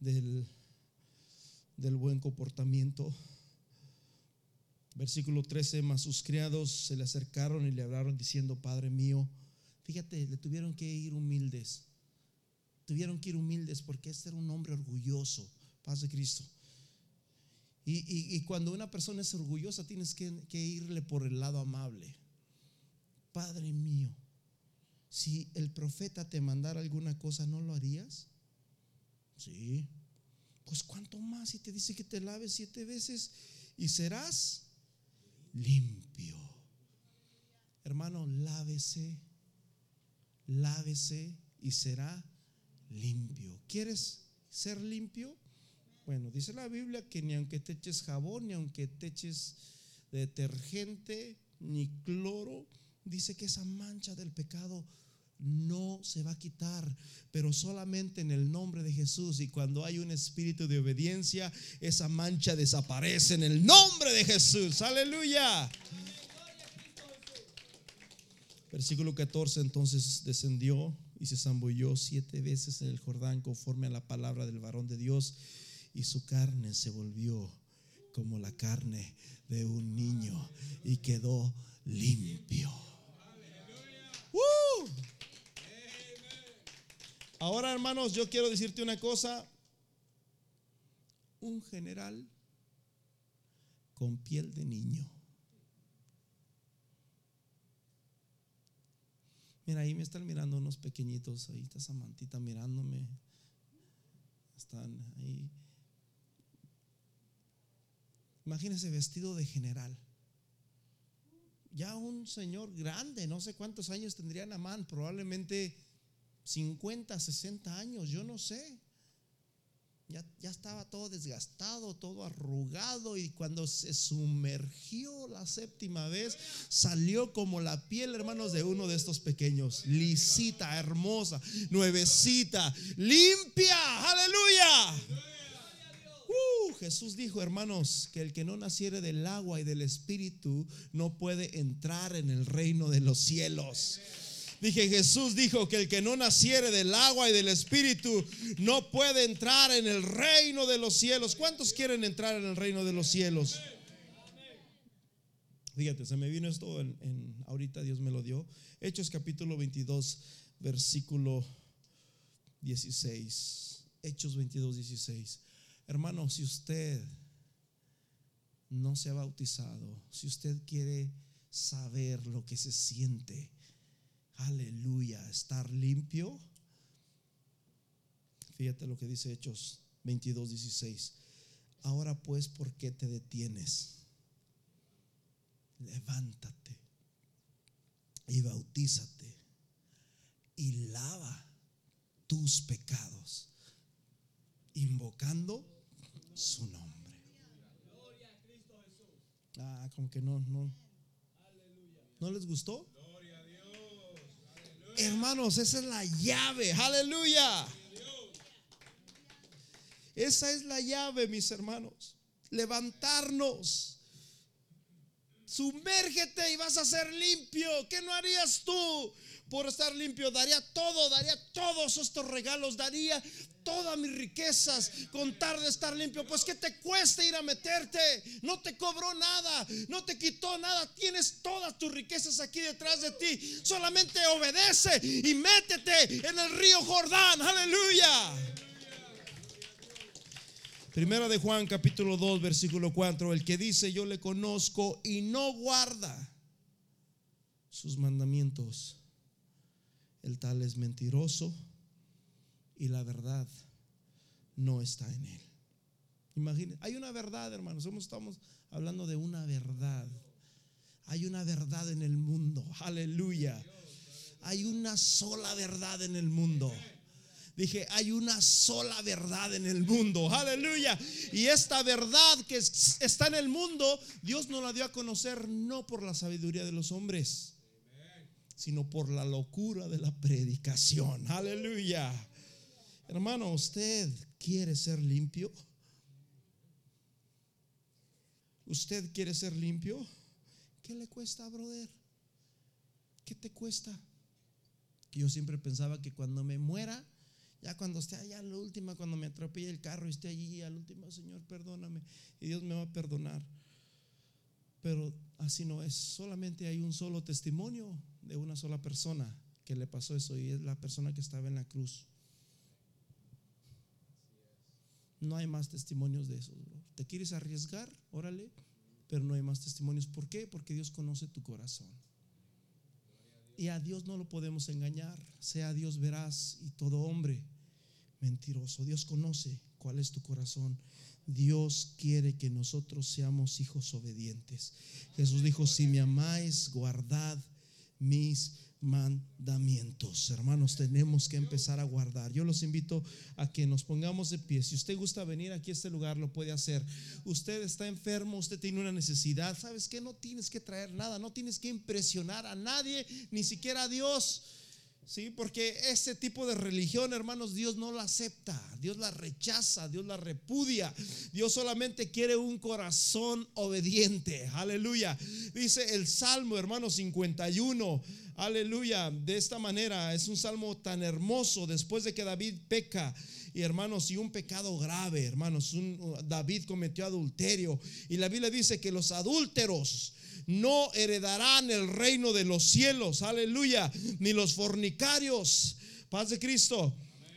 del, del buen comportamiento Versículo 13, más sus criados se le acercaron y le hablaron diciendo, Padre mío, fíjate, le tuvieron que ir humildes, tuvieron que ir humildes porque este era un hombre orgulloso, paz de Cristo. Y, cuando una persona es orgullosa tienes que, que irle por el lado amable. Padre mío, si el profeta te mandara alguna cosa, ¿no lo harías? Sí. Pues cuánto más si te dice que te laves siete veces y serás limpio. Hermano, lávese, lávese y será limpio. ¿Quieres ser limpio? Bueno, dice la Biblia que ni aunque te eches jabón, ni aunque te eches detergente, ni cloro, dice que esa mancha del pecado no se va a quitar, pero solamente en el nombre de Jesús. Y cuando hay un espíritu de obediencia, esa mancha desaparece en el nombre de Jesús. Aleluya. Versículo 14, entonces descendió y se zambulló siete veces en el Jordán conforme a la palabra del varón de Dios y su carne se volvió como la carne de un niño y quedó limpio. Ahora, hermanos, yo quiero decirte una cosa. Un general con piel de niño. Mira, ahí me están mirando unos pequeñitos, ahí está Samantita mirándome. Están ahí. Imagínese vestido de general. Ya un señor grande, no sé cuántos años tendría Namán, probablemente 50, 60 años, yo no sé. Ya, ya, estaba todo desgastado, todo arrugado y cuando se sumergió la séptima vez, salió como la piel, hermanos, de uno de estos pequeños, lisita, hermosa, nuevecita, limpia, aleluya. Uh, Jesús dijo, hermanos, que el que no naciere del agua y del espíritu no puede entrar en el reino de los cielos. Dije, Jesús dijo que el que no naciere del agua y del espíritu no puede entrar en el reino de los cielos. ¿Cuántos quieren entrar en el reino de los cielos? Fíjate, se me vino esto en, ahorita Dios me lo dio. Hechos capítulo 22, versículo 16. Hechos 22, 16. Hermano, si usted no se ha bautizado, si usted quiere saber lo que se siente, aleluya, estar limpio, fíjate lo que dice Hechos 22, 16. Ahora pues, ¿por qué te detienes? Levántate y bautízate y lava tus pecados, invocando su nombre. Ah, como que no, no. ¿No les gustó? Hermanos, esa es la llave. Aleluya. Esa es la llave, mis hermanos. Levantarnos. Sumérgete y vas a ser limpio. ¿Qué no harías tú por estar limpio? Daría todo, daría todos estos regalos, daría todas mis riquezas con de estar limpio. Pues que te cuesta ir a meterte. No te cobró nada, no te quitó nada. Tienes todas tus riquezas aquí detrás de ti. Solamente obedece y métete en el río Jordán. Aleluya. Primera de Juan capítulo 2 versículo 4, el que dice yo le conozco y no guarda sus mandamientos, el tal es mentiroso y la verdad no está en él. Imagínense, hay una verdad, hermanos, estamos hablando de una verdad. Hay una verdad en el mundo, aleluya. Hay una sola verdad en el mundo. Dije, hay una sola verdad en el mundo. Aleluya. Y esta verdad que está en el mundo, Dios nos la dio a conocer no por la sabiduría de los hombres, sino por la locura de la predicación. Aleluya. Hermano, ¿usted quiere ser limpio? ¿Usted quiere ser limpio? ¿Qué le cuesta, brother? ¿Qué te cuesta? Yo siempre pensaba que cuando me muera, ya cuando esté allá la última, cuando me atropelle el carro y esté allí al último, Señor, perdóname. Y Dios me va a perdonar. Pero así no es. Solamente hay un solo testimonio de una sola persona que le pasó eso y es la persona que estaba en la cruz. No hay más testimonios de eso. ¿Te quieres arriesgar? Órale. Pero no hay más testimonios. ¿Por qué? Porque Dios conoce tu corazón. Y a Dios no lo podemos engañar. Sea Dios veraz y todo hombre mentiroso. Dios conoce cuál es tu corazón. Dios quiere que nosotros seamos hijos obedientes. Jesús dijo, si me amáis, guardad mis mandamientos. Hermanos, tenemos que empezar a guardar. Yo los invito a que nos pongamos de pie. Si usted gusta venir aquí a este lugar, lo puede hacer. Usted está enfermo, usted tiene una necesidad. ¿Sabes que No tienes que traer nada, no tienes que impresionar a nadie, ni siquiera a Dios. Sí, porque ese tipo de religión, hermanos, Dios no la acepta, Dios la rechaza, Dios la repudia. Dios solamente quiere un corazón obediente. Aleluya. Dice el Salmo, hermanos, 51. Aleluya. De esta manera es un salmo tan hermoso después de que David peca. Y hermanos, y un pecado grave, hermanos, David cometió adulterio. Y la Biblia dice que los adúlteros no heredarán el reino de los cielos, aleluya, ni los fornicarios. Paz de Cristo.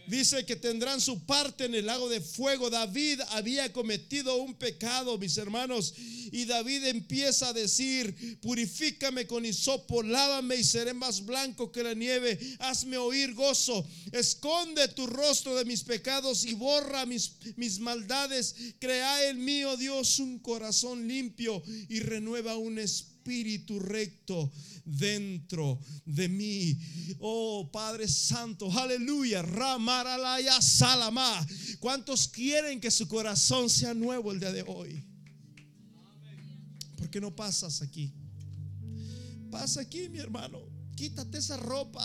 Dice que tendrán su parte en el lago de fuego. David había cometido un pecado, mis hermanos. Y David empieza a decir, purifícame con hisopo, lávame y seré más blanco que la nieve. Hazme oír gozo. Esconde tu rostro de mis pecados y borra mis, mis maldades. Crea en mí, oh Dios, un corazón limpio y renueva un espíritu recto dentro de mí. Oh Padre Santo, aleluya. Ramaralaya Salama. ¿Cuántos quieren que su corazón sea nuevo el día de hoy? ¿Por qué no pasas aquí? Pasa aquí, mi hermano. Quítate esa ropa.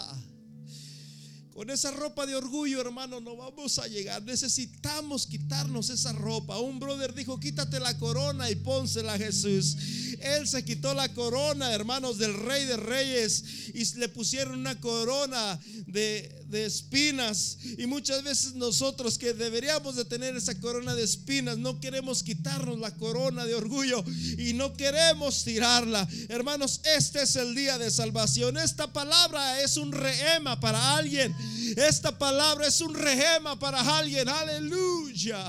Con esa ropa de orgullo, hermano, no vamos a llegar. Necesitamos quitarnos esa ropa. Un brother dijo, quítate la corona y pónsela a Jesús. Él se quitó la corona, hermanos, del rey de reyes y le pusieron una corona de, de espinas. Y muchas veces nosotros que deberíamos de tener esa corona de espinas, no queremos quitarnos la corona de orgullo y no queremos tirarla. Hermanos, este es el día de salvación. Esta palabra es un rehema para alguien. Esta palabra es un rehema para alguien. Aleluya.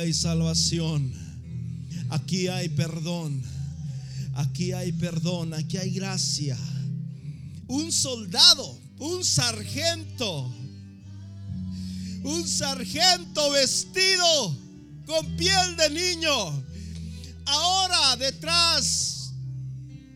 Hay salvación. Aquí hay perdón. Aquí hay perdón. Aquí hay gracia. Un soldado, un sargento. Un sargento vestido con piel de niño. Ahora detrás,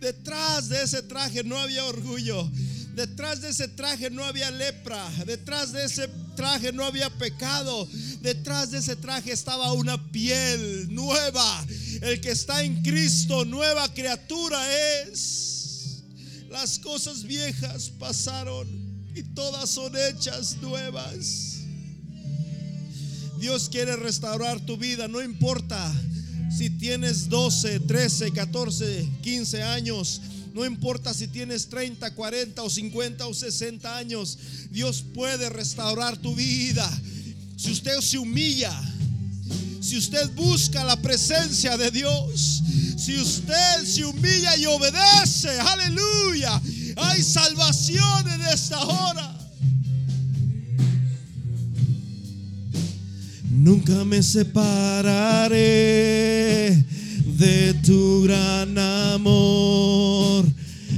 detrás de ese traje no había orgullo. Detrás de ese traje no había lepra. Detrás de ese traje no había pecado. Detrás de ese traje estaba una piel nueva. El que está en Cristo, nueva criatura es. Las cosas viejas pasaron y todas son hechas nuevas. Dios quiere restaurar tu vida, no importa si tienes 12, 13, 14, 15 años. No importa si tienes 30, 40 o 50 o 60 años, Dios puede restaurar tu vida. Si usted se humilla, si usted busca la presencia de Dios, si usted se humilla y obedece, aleluya, hay salvación en esta hora. Nunca me separaré de tu gran amor.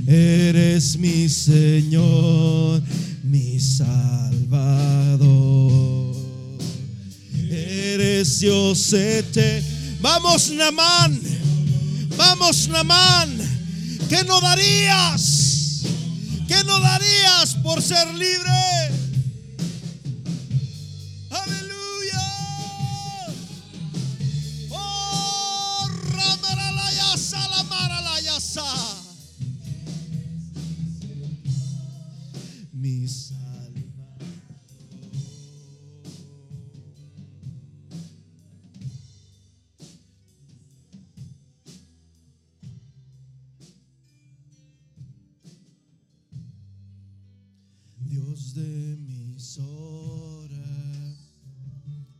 Eres mi Señor, mi Salvador. Eres Dios eterno. Vamos, Namán. Vamos, Namán. ¿Qué no darías? ¿Qué no darías por ser libre?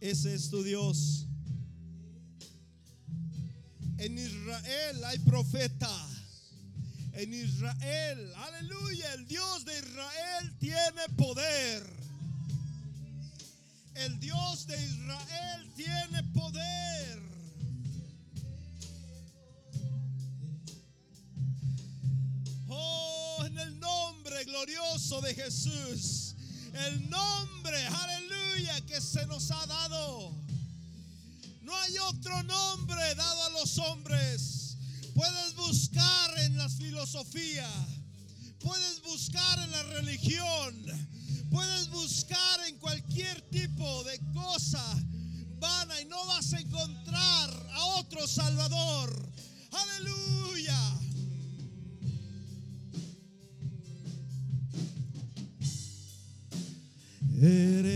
Ese es tu Dios. En Israel hay profeta. En Israel, aleluya, el Dios de Israel tiene poder. El Dios de Israel tiene poder. Oh, en el nombre glorioso de Jesús. El nombre, aleluya, que se nos ha dado. No hay otro nombre dado a los hombres. Puedes buscar en la filosofía. Puedes buscar en la religión. Puedes buscar en cualquier tipo de cosa vana y no vas a encontrar a otro Salvador. Aleluya. Eres